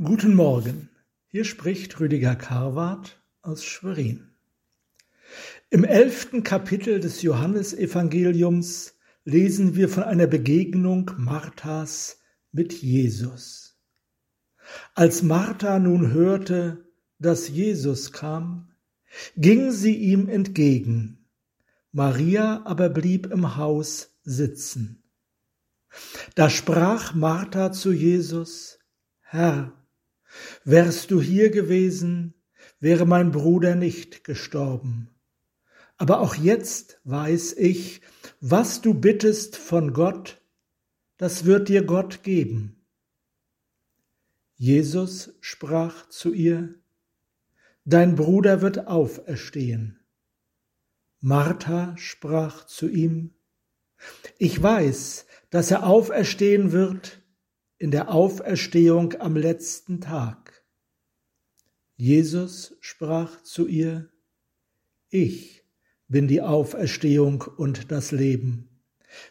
Guten Morgen, hier spricht Rüdiger Karwart aus Schwerin. Im elften Kapitel des Johannesevangeliums lesen wir von einer Begegnung Marthas mit Jesus. Als Martha nun hörte, dass Jesus kam, ging sie ihm entgegen, Maria aber blieb im Haus sitzen. Da sprach Martha zu Jesus, Herr, Wärst du hier gewesen, wäre mein Bruder nicht gestorben. Aber auch jetzt weiß ich, was du bittest von Gott, das wird dir Gott geben. Jesus sprach zu ihr, Dein Bruder wird auferstehen. Martha sprach zu ihm, Ich weiß, dass er auferstehen wird in der Auferstehung am letzten Tag. Jesus sprach zu ihr, Ich bin die Auferstehung und das Leben.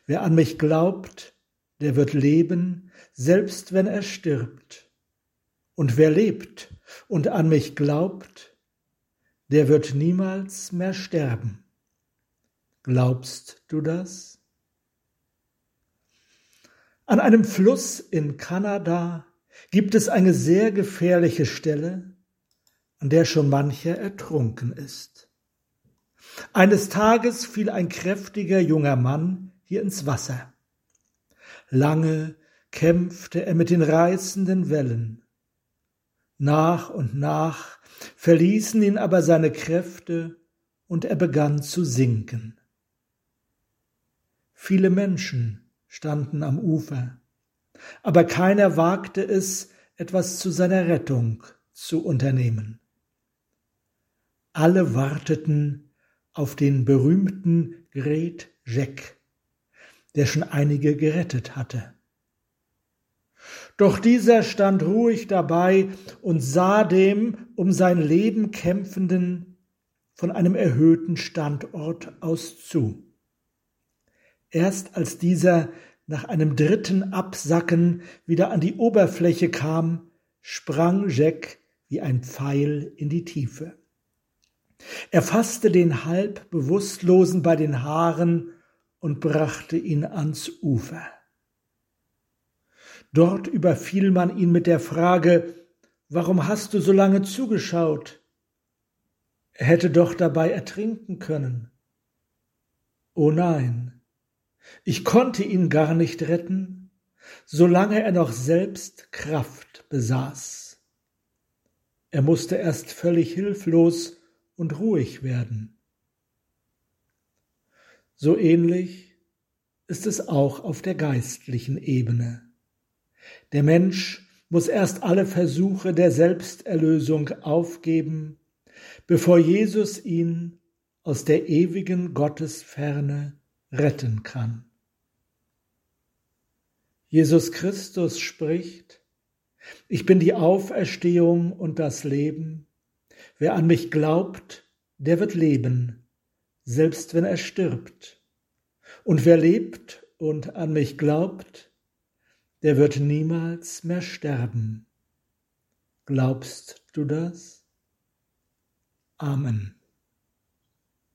Wer an mich glaubt, der wird leben, selbst wenn er stirbt. Und wer lebt und an mich glaubt, der wird niemals mehr sterben. Glaubst du das? An einem Fluss in Kanada gibt es eine sehr gefährliche Stelle, an der schon mancher ertrunken ist. Eines Tages fiel ein kräftiger junger Mann hier ins Wasser. Lange kämpfte er mit den reißenden Wellen. Nach und nach verließen ihn aber seine Kräfte und er begann zu sinken. Viele Menschen standen am Ufer, aber keiner wagte es, etwas zu seiner Rettung zu unternehmen. Alle warteten auf den berühmten Gret Jack, der schon einige gerettet hatte. Doch dieser stand ruhig dabei und sah dem um sein Leben kämpfenden von einem erhöhten Standort aus zu. Erst als dieser nach einem dritten Absacken wieder an die Oberfläche kam, sprang Jack wie ein Pfeil in die Tiefe. Er fasste den halb Bewusstlosen bei den Haaren und brachte ihn ans Ufer. Dort überfiel man ihn mit der Frage, warum hast du so lange zugeschaut? Er hätte doch dabei ertrinken können. Oh nein, ich konnte ihn gar nicht retten, solange er noch selbst Kraft besaß. Er musste erst völlig hilflos und ruhig werden. So ähnlich ist es auch auf der geistlichen Ebene. Der Mensch muss erst alle Versuche der Selbsterlösung aufgeben, bevor Jesus ihn aus der ewigen Gottesferne retten kann. Jesus Christus spricht, ich bin die Auferstehung und das Leben. Wer an mich glaubt, der wird leben, selbst wenn er stirbt. Und wer lebt und an mich glaubt, der wird niemals mehr sterben. Glaubst du das? Amen.